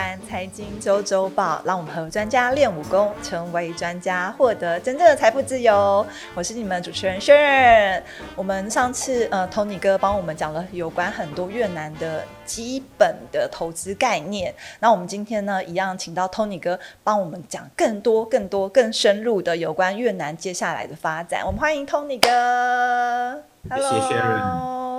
完财经周周报，让我们和专家练武功，成为专家，获得真正的财富自由。我是你们主持人 Sharon。我们上次呃，Tony 哥帮我们讲了有关很多越南的基本的投资概念。那我们今天呢，一样请到 Tony 哥帮我们讲更多、更多、更深入的有关越南接下来的发展。我们欢迎 Tony 哥。Hello。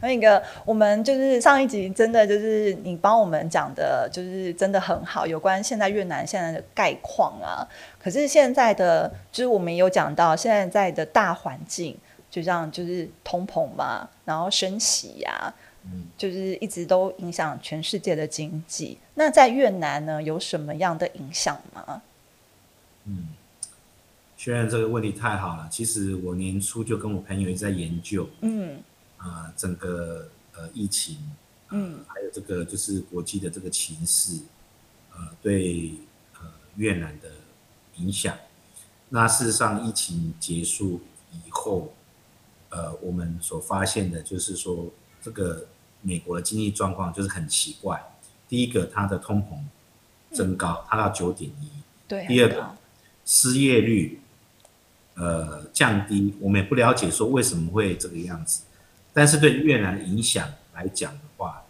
那个，我们就是上一集真的就是你帮我们讲的，就是真的很好，有关现在越南现在的概况啊。可是现在的，就是我们有讲到现在在的大环境，就像就是通膨嘛，然后升息呀，嗯，就是一直都影响全世界的经济。那在越南呢，有什么样的影响吗？嗯，确认这个问题太好了。其实我年初就跟我朋友一直在研究，嗯。啊，整个呃疫情，嗯，还有这个就是国际的这个情势，呃，对呃越南的影响。那事实上，疫情结束以后，呃，我们所发现的就是说，这个美国的经济状况就是很奇怪。第一个，它的通膨增高，它到九点一。对。第二个，失业率呃降低，我们也不了解说为什么会这个样子。但是对越南影响来讲的话，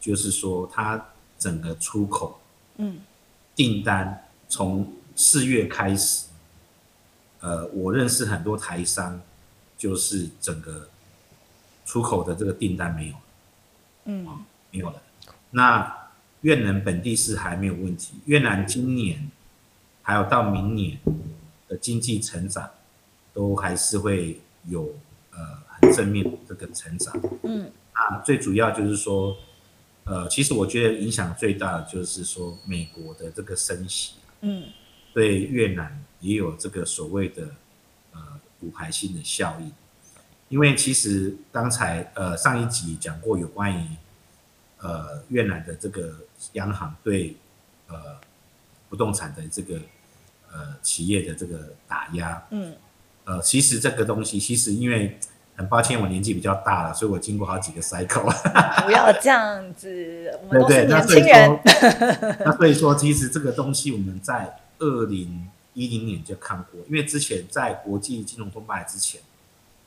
就是说它整个出口，嗯，订单从四月开始，呃，我认识很多台商，就是整个出口的这个订单没有了，嗯，没有了。那越南本地是还没有问题，越南今年还有到明年的经济成长，都还是会有呃。正面这个成长，嗯，那最主要就是说，呃，其实我觉得影响最大的就是说，美国的这个升息，嗯，对越南也有这个所谓的呃骨牌性的效应，因为其实刚才呃上一集讲过有关于呃越南的这个央行对呃不动产的这个呃企业的这个打压，嗯，呃，其实这个东西其实因为。很抱歉，我年纪比较大了，所以我经过好几个 cycle。不要这样子，我们都是年轻人。那所以说，其实这个东西我们在二零一零年就看过，因为之前在国际金融风暴之前，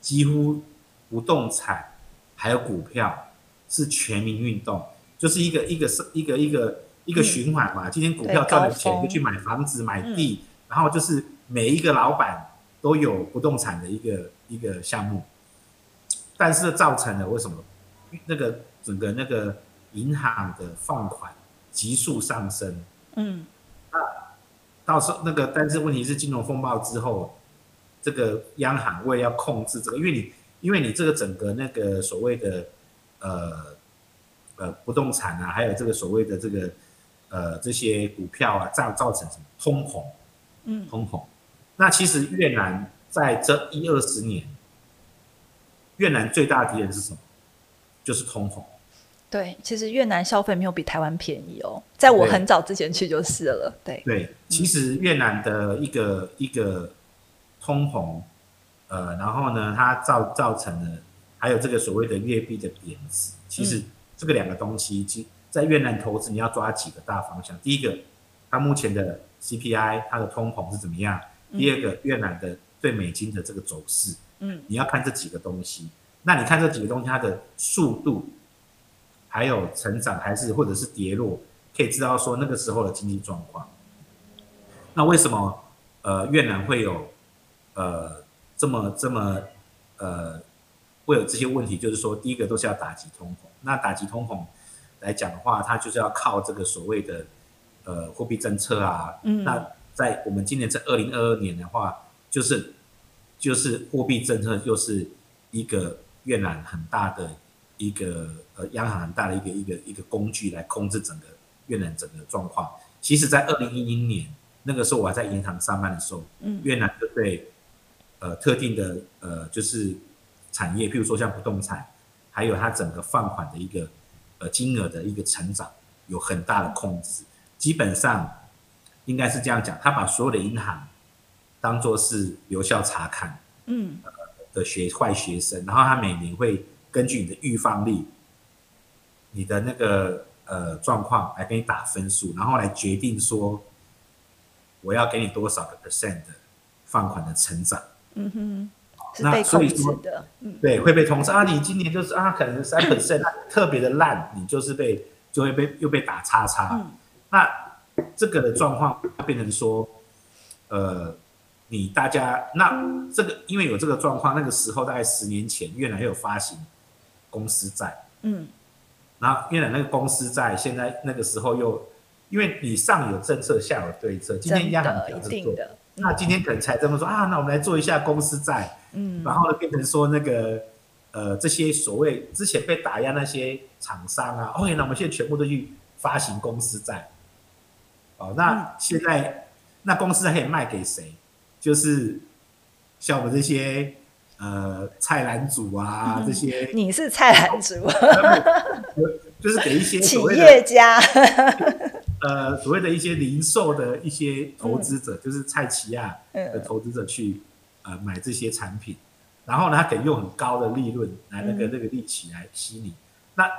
几乎不动产还有股票是全民运动，就是一个一个是一个一个一个循环嘛。今天股票赚了钱，就去买房子、买地，然后就是每一个老板都有不动产的一个一个项目。但是造成了为什么那个整个那个银行的放款急速上升？嗯，那到时候那个，但是问题是金融风暴之后，这个央行为了要控制这个，因为你因为你这个整个那个所谓的呃呃不动产啊，还有这个所谓的这个呃这些股票啊，造造成什么通膨？嗯，通膨。那其实越南在这一二十年。越南最大的敌人是什么？就是通膨。对，其实越南消费没有比台湾便宜哦，在我很早之前去就是了。对对，其实越南的一个一个通膨，呃，然后呢，它造造成了还有这个所谓的越币的贬值。其实这个两个东西，其在越南投资你要抓几个大方向。第一个，它目前的 CPI 它的通膨是怎么样？第二个，越南的对美金的这个走势。嗯，你要看这几个东西，那你看这几个东西它的速度，还有成长还是或者是跌落，可以知道说那个时候的经济状况。那为什么呃越南会有呃这么这么呃会有这些问题？就是说第一个都是要打击通膨，那打击通膨来讲的话，它就是要靠这个所谓的呃货币政策啊。嗯。那在我们今年在二零二二年的话，就是。就是货币政策，就是一个越南很大的一个呃央行很大的一个一个一个工具来控制整个越南整个状况。其实，在二零一零年那个时候，我还在银行上班的时候，嗯，越南就对呃特定的呃就是产业，譬如说像不动产，还有它整个放款的一个呃金额的一个成长有很大的控制。基本上应该是这样讲，他把所有的银行。当做是留校查看，嗯，的学坏学生，然后他每年会根据你的预防率，你的那个呃状况来给你打分数，然后来决定说我要给你多少个 percent 的放款的成长。嗯哼，那所以说的。嗯对，会被通知啊，你今年就是啊，可能三 percent，特别的烂，你就是被就会被又被打叉叉。嗯那这个的状况变成说，呃，你大家那这个因为有这个状况，那个时候大概十年前，越南又有发行公司债，嗯然后越南那个公司债现在那个时候又因为你上有政策，下有对策，今天真央行的一这样子做。那今天可能财政部说啊，那我们来做一下公司债。嗯然后呢，变成说那个呃，这些所谓之前被打压那些厂商啊，OK，那我们现在全部都去发行公司债。哦，嗯那现在那公司债可以卖给谁？就是像我们这些呃菜篮族啊，嗯。这些你是菜篮族，就是给一些企业家。呃所谓的一些零售的一些投资者，就是菜企亚的嗯投资者去呃买这些产品，然后呢，他可以用很高的利润来那个嗯。那个利息来吸你。那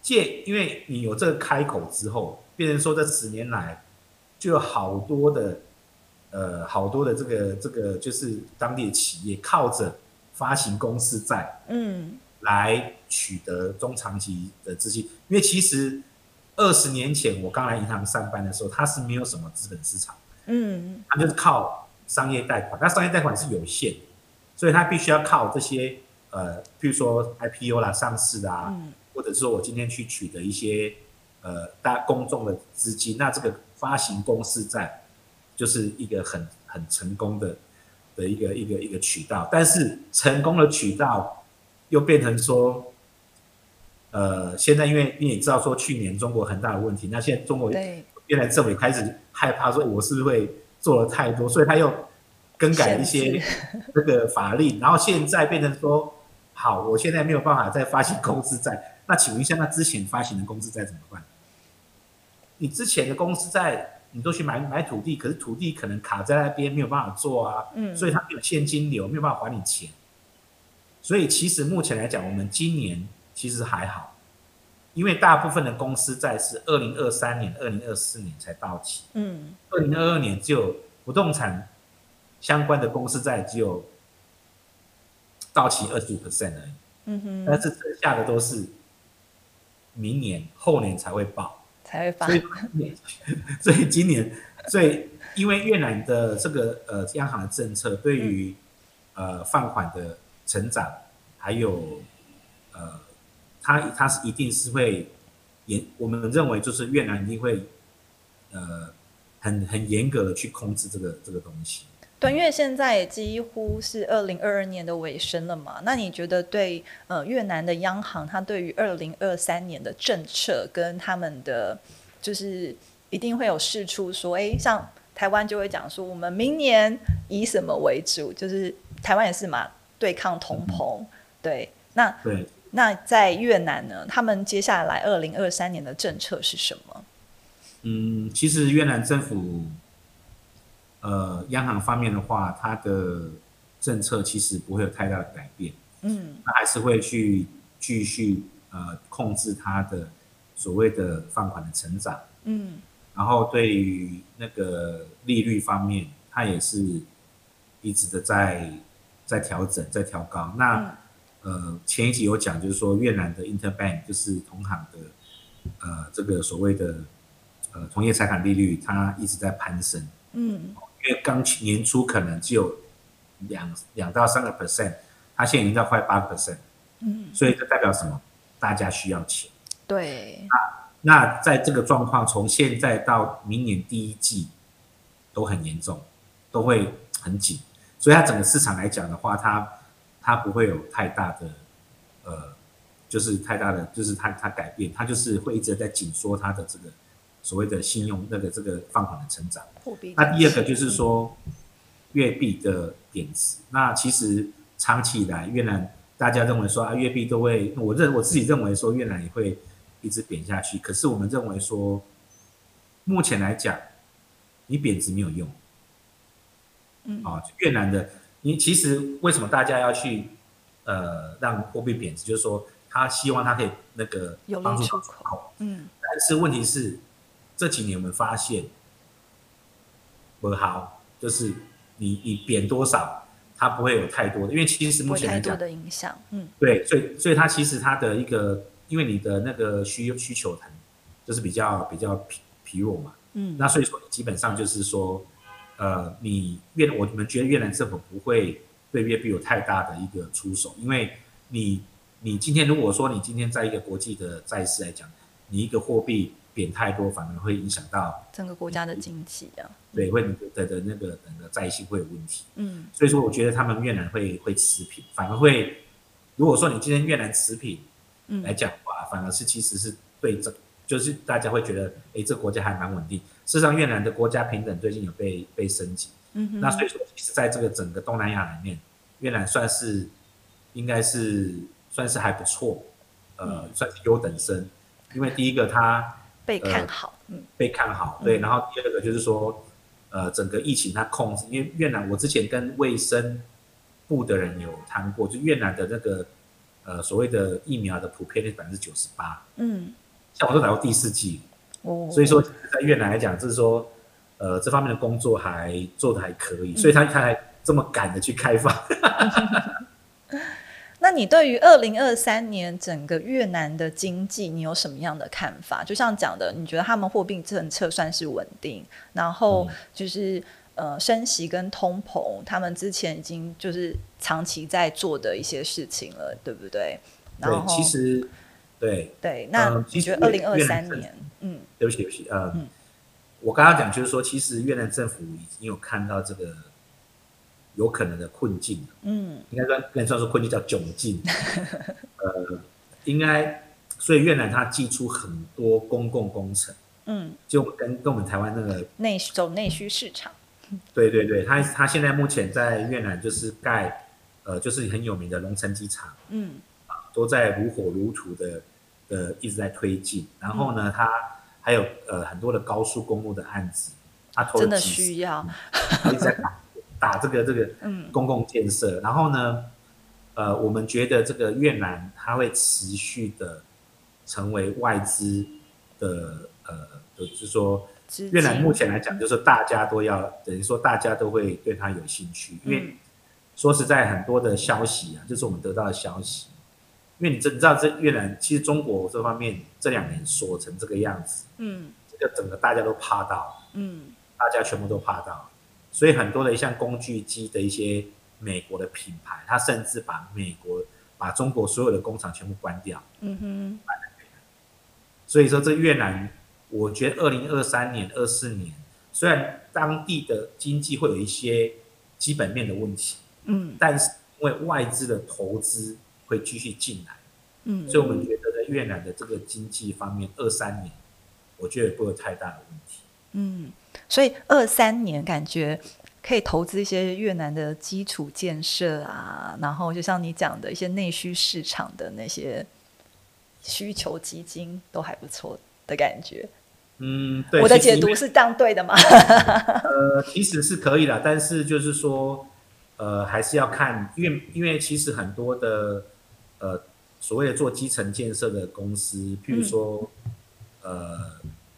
借，因为你有这个开口之后，变成说这十年来就有好多的呃好多的这个这个就是当地的企业靠着发行公司债嗯。来取得中长期的资金，因为其实二十年前我刚来银行上班的时候，它是没有什么资本市场。嗯。它就是靠商业贷款，那商业贷款是有限的，所以它必须要靠这些呃，譬如说 IPO 啦、上市啊，嗯。或者说我今天去取得一些呃大公众的资金，那这个发行公司债就是一个很很成功的的一个一个一个渠道，但是成功的渠道又变成说。呃，现在因为你也知道说去年中国很大的问题，那现在中国对，越南政府也开始害怕说，我是不是会做了太多，所以他又更改一些这个法令，然后现在变成说，好，我现在没有办法再发行公司债，那请问一下，那之前发行的公司债怎么办？你之前的公司债，你都去买买土地，可是土地可能卡在那边，没有办法做啊，嗯所以它没有现金流，没有办法还你钱。所以其实目前来讲，我们今年其实还好，因为大部分的公司债是二零二三年、二零二四年才到期，嗯二零二二年只有不动产相关的公司债只有到期二十五 percent 而已，嗯哼，但是剩下的都是明年、后年才会报。才会发所以，所以今年，所以因为越南的这个呃央行的政策对于呃放款的成长，还有呃，它它是一定是会严，我们认为就是越南一定会呃很很严格的去控制这个这个东西。对，因为现在几乎是二零二二年的尾声了嘛，那你觉得对呃越南的央行，它对于二零二三年的政策跟他们的就是一定会有释出说，哎，像台湾就会讲说，我们明年以什么为主？就是台湾也是嘛，对抗通膨，对，那对，那在越南呢，他们接下来二零二三年的政策是什么？嗯，其实越南政府，呃，央行方面的话，它的政策其实不会有太大的改变，嗯。它还是会去继续呃控制它的所谓的放款的成长，嗯。然后对于那个利率方面，它也是一直的在在调整，在调高。那呃前一集有讲，就是说越南的 Interbank 就是同行的呃这个所谓的呃同业财产利率，它一直在攀升。嗯因为刚去年初可能只有两两到三个 percent，它现在已经到快八个 percent，嗯，所以这代表什么？大家需要钱。对，那在这个状况，从现在到明年第一季都很严重，都会很紧，所以它整个市场来讲的话，它它不会有太大的呃，就是太大的，就是它它改变，它就是会一直在紧缩它的这个所谓的信用那个这个放款的成长。那第二个就是说越币的贬值。那其实长期以来，越南大家认为说啊，越币都会，我认我自己认为说越南也会一直贬下去。可是我们认为说，目前来讲，你贬值没有用。嗯啊，越南的，你其实为什么大家要去呃让货币贬值？就是说，他希望他可以那个有帮助出口嗯但是问题是这几年我们发现不好，就是你你贬多少，它不会有太多的，因为其实目前来讲，的影响嗯。对，所以所以它其实它的一个，因为你的那个需需求很就是比较比较疲疲弱嘛，嗯。那所以说基本上就是说，呃，你越我们觉得越南政府不会对越币有太大的一个出手，因为你你今天如果说你今天在一个国际的债市来讲，你一个货币贬太多，反而会影响到整个国家的经济啊。对会你的的那个整个债性会有问题，嗯。所以说我觉得他们越南会会持平，反而会如果说你今天越南持平来嗯讲的话，反而是其实是对这就是大家会觉得，哎，这个国家还蛮稳定。事实上，越南的国家平等最近有被被升级，嗯哼。那所以说，其实在这个整个东南亚里面，越南算是应该是算是还不错，呃，嗯。算是优等生。因为第一个它被看好嗯。被看好，对，嗯然后第二个就是说，呃，整个疫情它控制，因为越南我之前跟卫生部的人有谈过，就越南的那个呃所谓的疫苗的普遍率百分之九十八，嗯。像我都打过第四剂，哦。所以说在越南来讲，就是说，呃，这方面的工作还做的还可嗯。以，所以他他还这么赶的去开放。那你对于二零二三年整个越南的经济，你有什么样的看法？就像讲的，你觉得他们货币政策算是稳定，然后就是、呃升息跟通膨，他们之前已经就是长期在做的一些事情了，对不对？然对，其实对，对，那你觉得二零二三年，嗯对不起对不起，呃，嗯我刚刚讲就是说，其实越南政府已经有看到这个有可能的困境，嗯。应该算不能算是困境，叫窘境。呃，应该，所以越南它寄出很多公共工程，嗯，就跟跟我们台湾那个内走内需市场，对对对，他他现在目前在越南就是盖，呃，就是很有名的龙城机场，嗯。都在如火如荼的呃一直在推进。然后呢，他还有呃很多的高速公路的案子，他投的需要，一直在打打这个这个嗯。公共建设。然后呢，呃，我们觉得这个越南它会持续的成为外资的呃，就是说越南目前来讲，就是大家都要等于说大家都会对它有兴趣，因为嗯。说实在，很多的消息啊，就是我们得到的消息。因为你知你知道，这越南其实中国这方面这两年锁成这个样子，嗯。这个整个大家都怕到，嗯。大家全部都怕到，所以很多的像工具机的一些美国的品牌，它甚至把美国把中国所有的工厂全部关掉。嗯哼所以说，这越南，我觉得二零二三年、二四年，虽然当地的经济会有一些基本面的问题，嗯但是因为外资的投资会继续进来，嗯，所以我们觉得在越南的这个经济方面，二三年，我觉得不会有太大的问题。嗯，所以二三年感觉可以投资一些越南的基础建设啊，然后就像你讲的一些内需市场的那些需求基金都还不错的感觉。嗯，对，我的解读是这样对的吗？呃，其实是可以的，但是就是说，呃，还是要看，因为因为其实很多的呃所谓的做基层建设的公司，譬如说、呃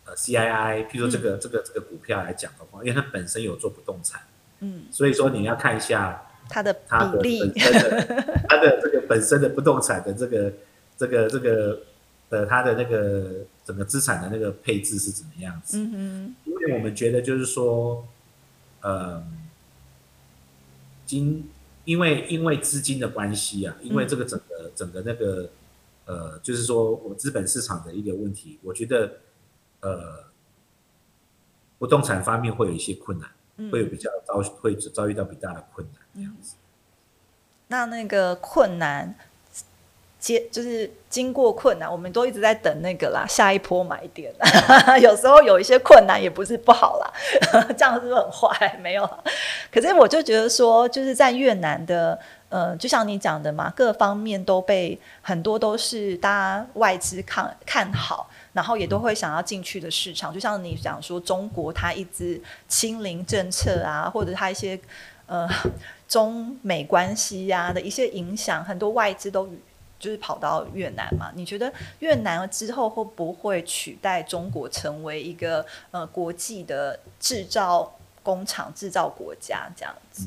呃 CII，譬如说这个、这个这个股票来讲的话，因为它本身有做不动产，嗯，所以说你要看一下它的它的本，身的它的这个本身的不动产的这个这个这个呃它的那个整个资产的那个配置是怎么样子。嗯因为我们觉得就是说，呃，金因为因为资金的关系啊，因为这个整个、整个那个呃，就是说我资本市场的一个问题，我觉得呃，不动产方面会有一些困难，嗯，会有比较遭会遭遇到比较大的困难这样子。那那个困难。接就是经过困难，我们都一直在等那个啦，下一波买点。有时候有一些困难也不是不好啦，这样是不是很坏？没有，可是我就觉得说，就是在越南的，呃，就像你讲的嘛，各方面都被很多都是大家外资看看好，然后也都会想要进去的市场。就像你讲说，中国它一直清零政策啊，或者它一些呃中美关系呀、的一些影响，很多外资都就是跑到越南嘛？你觉得越南之后会不会取代中国成为一个呃国际的制造工厂、制造国家这样子？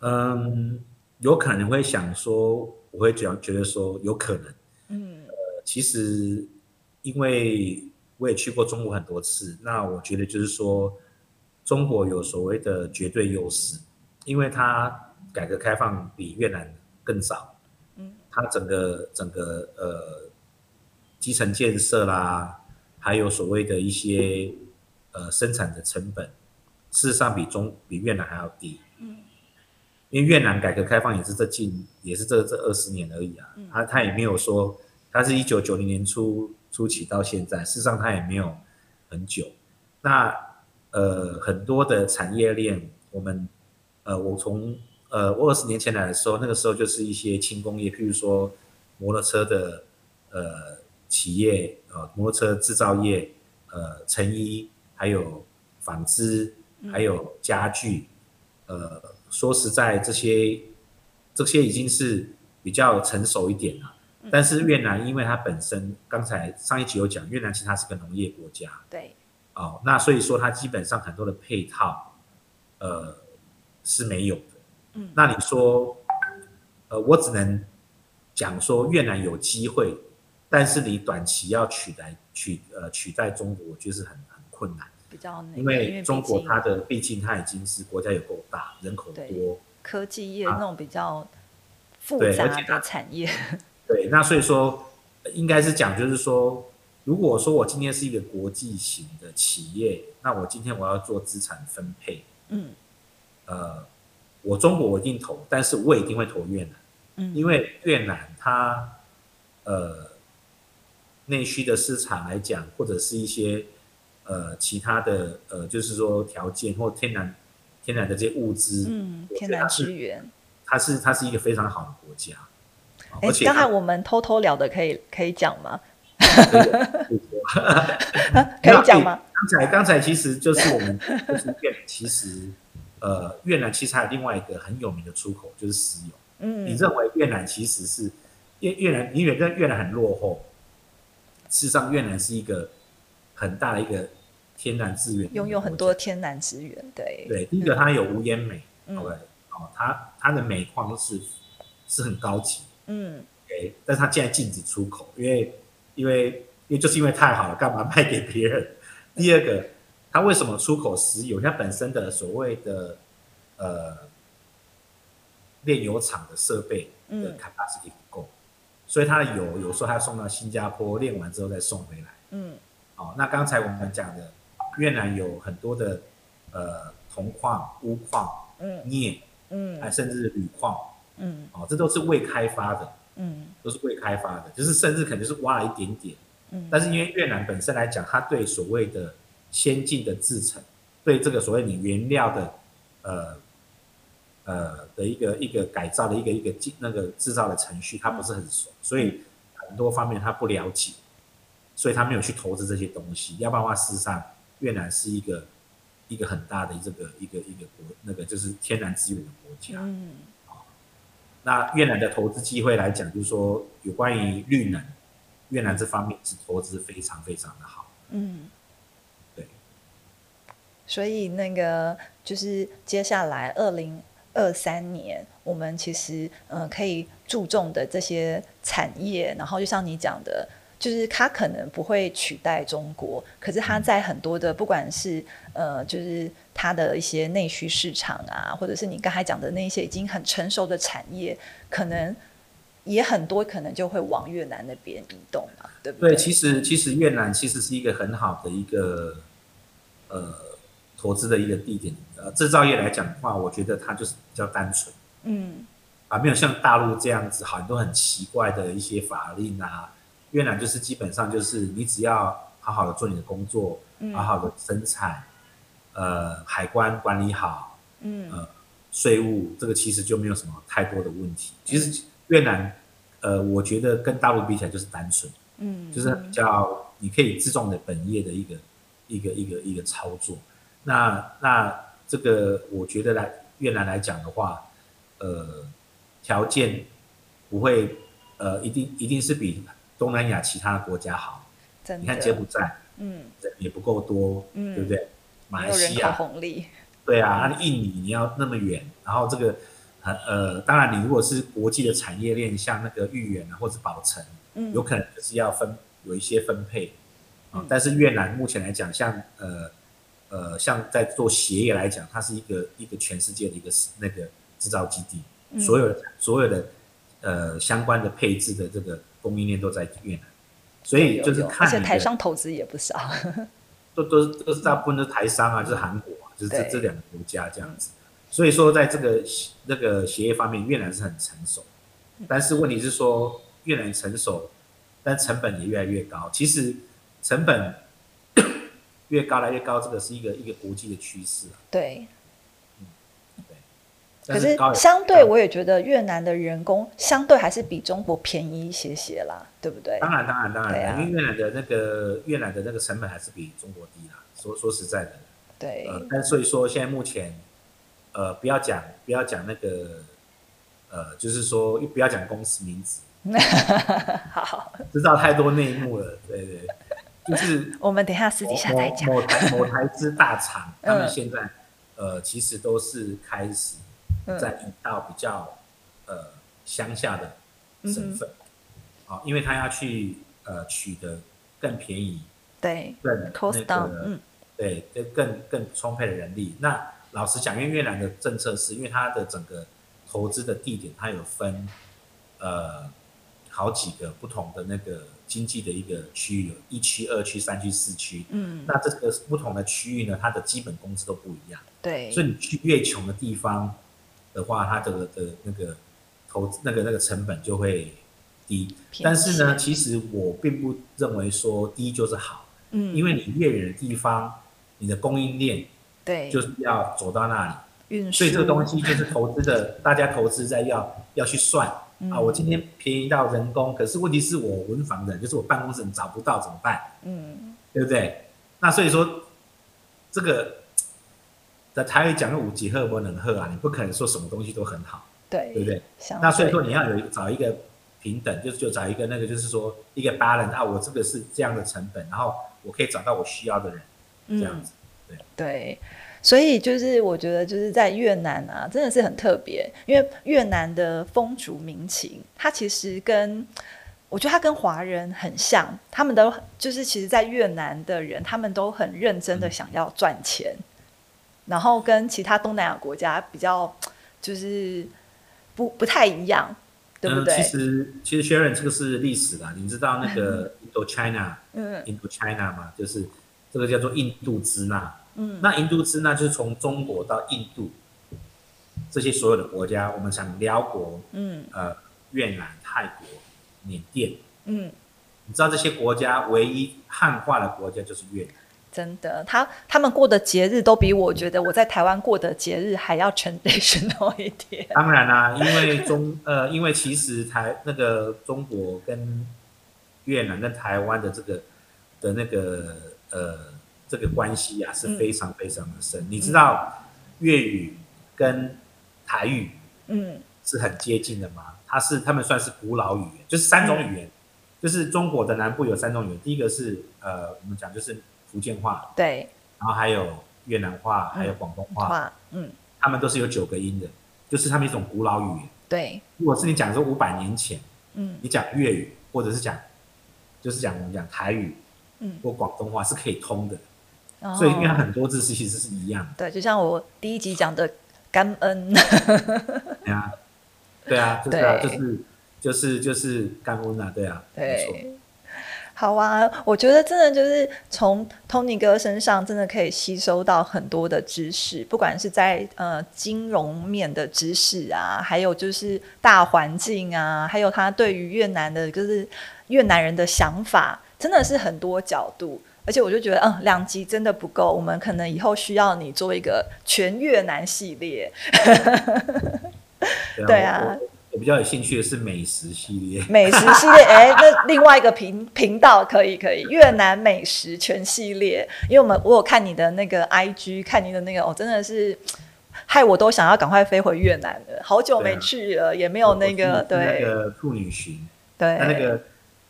嗯，有可能会想说，我会觉觉得说有可能。嗯，呃，其实因为我也去过中国很多次，那我觉得就是说，中国有所谓的绝对优势，因为它改革开放比越南更早。它整个整个呃基层建设啦，还有所谓的一些呃生产的成本，事实上比中比越南还要低。嗯，因为越南改革开放也是这近也是这这二十年而已啊，他他也没有说，他是一九九零年初初期到现在，事实上它也没有很久。那呃很多的产业链，我们呃我从。呃，我二十年前来的时候，那个时候就是一些轻工业，譬如说摩托车的呃企业，呃摩托车制造业，呃成衣，还有纺织，还有家具，呃说实在，这些这些已经是比较成熟一点了。但是越南，因为它本身刚才上一集有讲，越南其实它是个农业国家，对，哦，那所以说它基本上很多的配套，呃是没有的。嗯那你说，呃，我只能讲说越南有机会，但是你短期要取代取呃取代中国，我觉得是很很困难。比较难因为中国它的毕竟它已经是国家有够大，人口多，科技业那种比较复杂的产业。对，那所以说应该是讲，就是说，如果说我今天是一个国际型的企业，那我今天我要做资产分配，嗯，呃。我中国我一定投，但是我一定会投越南，嗯，因为越南它，呃，内需的市场来讲，或者是一些呃其他的呃，就是说条件或天然天然的这些物资，嗯，天然资源，它是它是一个非常好的国家。哎，刚才我们偷偷聊的，可以可以讲吗？可以讲吗？刚才刚才其实就是我们就是越其实。呃，越南其实还有另外一个很有名的出口，就是石油。嗯，你认为越南其实是越越南？你越得越南很落后？事实上，越南是一个很大的一个天然资源，拥有很多天然资源。对对，第一个它有无烟煤，OK，哦，它它的煤矿是是很高级，嗯，OK，但是他现在禁止出口，因为因为因为就是因为太好了，干嘛卖给别人？第二个。他为什么出口石油？它本身的所谓的呃炼油厂的设备的 capacity 不够，所以他的油有时候还要送到新加坡炼完之后再送回来。嗯，哦，那刚才我们讲的越南有很多的呃铜矿、钨矿、嗯镍，嗯，还甚至是铝矿，嗯，哦，这都是未开发的，嗯，都是未开发的，就是甚至可能是挖了一点点，嗯，但是因为越南本身来讲，它对所谓的先进的制成，对这个所谓你原料的，呃，呃的一个一个改造的一个一个那个制造的程序，他不是很熟，所以很多方面他不了解，所以他没有去投资这些东西。要不然的话，事实上越南是一个一个很大的这个一个一个国，那个就是天然资源的国家。嗯。那越南的投资机会来讲，就是说有关于绿能，越南这方面是投资非常非常的好。嗯。对所以那个就是接下来二零二三年，我们其实呃可以注重的这些产业，然后就像你讲的，就是它可能不会取代中国，可是它在很多的不管是呃就是它的一些内需市场啊，或者是你刚才讲的那些已经很成熟的产业，可能也很多可能就会往越南那边移动嘛，对不对？对，其实其实越南其实是一个很好的一个呃。投资的一个地点，呃，制造业来讲的话，我觉得它就是比较单纯，嗯，啊，没有像大陆这样子很多很奇怪的一些法令啊。越南就是基本上就是你只要好好的做你的工作，好好的生产，呃，海关管理好，嗯，呃，税务这个其实就没有什么太多的问题。其实越南，呃，我觉得跟大陆比起来就是单纯，嗯，就是比较你可以自重的本业的一个一个一个一个操作。那那这个，我觉得来越南来讲的话，呃，条件不会，呃呃，一定一定是比东南亚其他的国家好。真的，你看柬埔寨嗯，人也不够多，嗯对不对？马来西亚。红利，对啊，那你印尼你要那么远，然后这个呃呃，当然你如果是国际的产业链，像那个豫园啊或者宝城，嗯，有可能就是要分有一些分配。啊、嗯。但是越南目前来讲，像呃呃，像在做鞋业来讲，它是一个一个全世界的一个那个制造基地，嗯。所有的所有的呃相关的配置的这个供应链都在越南，所以就是有而且台商投资也不少，都都是都是大部分都是台商啊，就是韩国啊，就是这这两个国家这样子。所以说，在这个那个协业方面，越南是很成熟，但是问题是说，越南成熟，但成本也越来越高。其实成本 越高来越高，这个是一个一个国际的趋势啊。对，可是相对，我也觉得越南的人工相对还是比中国便宜一些些啦，对不对？当然当然当然，因为越南的那个越南的那个成本还是比中国低啦。说说实在的，对，呃，但所以说现在目前，呃，不要讲不要讲那个，呃，就是说不要讲公司名字，好，知道太多内幕了，对对，就是 我们等一下私底下再讲。某某台某台资大厂，他们嗯现在呃其实都是开始嗯在移到比较呃乡下的省嗯份，啊、因为他要去呃取得更便宜、对更那个嗯，对，更更更充沛的人力。那老实讲，因为越南的政策是因为它的整个投资的地点，它有分呃好几个不同的那个经济的一个区域，有一区、二区、三区、四区。嗯，那这个不同的区域呢，它的基本工资都不一样。对，所以你去越穷的地方的话，它的的那个投资那个那个成本就会低。但是呢，其实我并不认为说低就是好。嗯，因为你越远的地方，你的供应链对，就是要走到那里，运输，所以这个东西就是投资的，大家投资在要要去算嗯啊。我今天便宜到人工，可是问题是我文房的，就是我办公室人找不到怎么办？嗯，对不对？那所以说这个在台语讲个五级赫不能赫啊，你不可能说什么东西都很好，对，对不对？相那所以对说你要有找一个平等，就是就找一个那个就是说一个 balance 啊，我这个是这样的成本，然后我可以找到我需要的人，这样嗯子。对，所以就是我觉得就是在越南啊，真的是很特别，因为越南的风俗民情，它其实跟我觉得它跟华人很像，他们都就是其实，在越南的人，他们都很认真的想要赚钱，然后跟其他东南亚国家比较 就是不不太一样，对不对嗯、其？实其实 Sharon 这个是历史啦，你知道那个 Indochina 嗯 Indochina 嘛，就是这个叫做印度支那。嗯，那印度支那就是从中国到印度这些所有的国家，我们想辽国、嗯呃越南、泰国、缅甸，嗯，你知道这些国家唯一汉化的国家就是越南。真的，他他们过的节日都比我觉得我在台湾过的节日还要 traditional 一点。当然啦、因为中 呃，因为其实台那个中国跟越南跟台湾的这个的那个呃这个关系啊是非常非常的深。你知道粤语跟台语嗯是很接近的吗？它是他们算是古老语言，就是三种语言，就是中国的南部有三种语言，第一个是呃我们讲就是福建话，对，然后还有越南话，还有广东话，嗯，他们都是有九个音的，就是他们一种古老语言。对，如果是你讲说五百年前，嗯。你讲粤语或者是讲就是讲我们讲台语嗯，或广东话是可以通的，哦。所以因为它很多字是其实是一样的。对，就像我第一集讲的感恩，对啊，对啊，就是啊，就是就是就是感恩啊，对啊，没错。对。好啊，我觉得真的就是从 Tony 哥身上真的可以吸收到很多的知识，不管是在呃金融面的知识啊，还有就是大环境啊，还有他对于越南的，就是越南人的想法，真的是很多角度。而且我就觉得，嗯，两集真的不够，我们可能以后需要你做一个全越南系列。对啊我比较有兴趣的是美食系列，美食系列，哎、那另外一个频频道可以可以，越南美食全系列，因为我们我有看你的那个 IG，看你的那个，哦，真的是害我都想要赶快飞回越南了，好久没去了，也没有那个对那对个妇女巡，对，那那个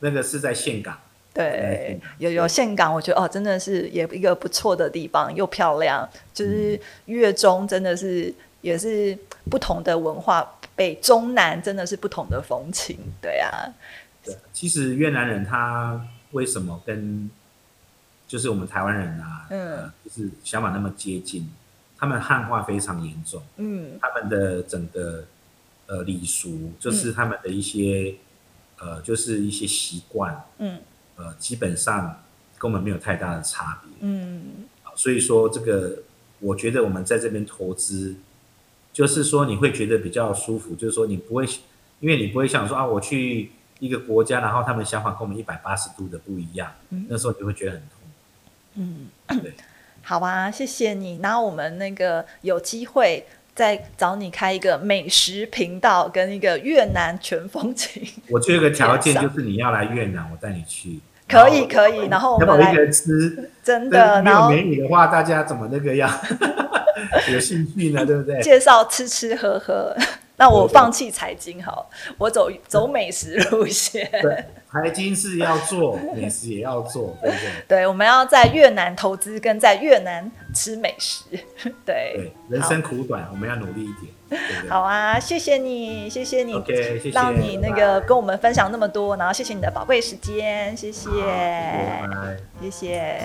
那个是在岘港。对，有有岘港，我觉得哦，真的是也一个不错的地方，又漂亮。就是月中真的是也是不同的文化，北中南真的是不同的风情。对啊，对，其实越南人他为什么跟就是我们台湾人啊，嗯，就是想法那么接近？他们汉化非常严重，嗯，他们的整个呃礼俗，就是他们的一些呃，就是一些习惯，嗯。呃，基本上跟我们没有太大的差别。嗯，所以说这个，我觉得我们在这边投资，就是说你会觉得比较舒服，就是说你不会，因为你不会想说啊，我去一个国家，然后他们想法跟我们一百八十度的不一样，那时候你会觉得很痛。嗯，对。好啊，谢谢你。然后我们那个有机会。再找你开一个美食频道，跟一个越南全风景。我有个条件就是你要来越南，我带你去。可以可以，然后我们来一个人吃，真的。没有美女的话，大家怎么那个样 有兴趣呢？对不对？介绍吃吃喝喝。那我放弃财经好，我走走美食路线。对，财经是要做，美食也要做，对不对？对，我们要在越南投资，跟在越南吃美食。对，对，人生苦短，我们要努力一点。好啊，谢谢你，谢谢你谢，让你那个跟我们分享那么多，然后谢谢你的宝贵时间，谢谢，谢谢。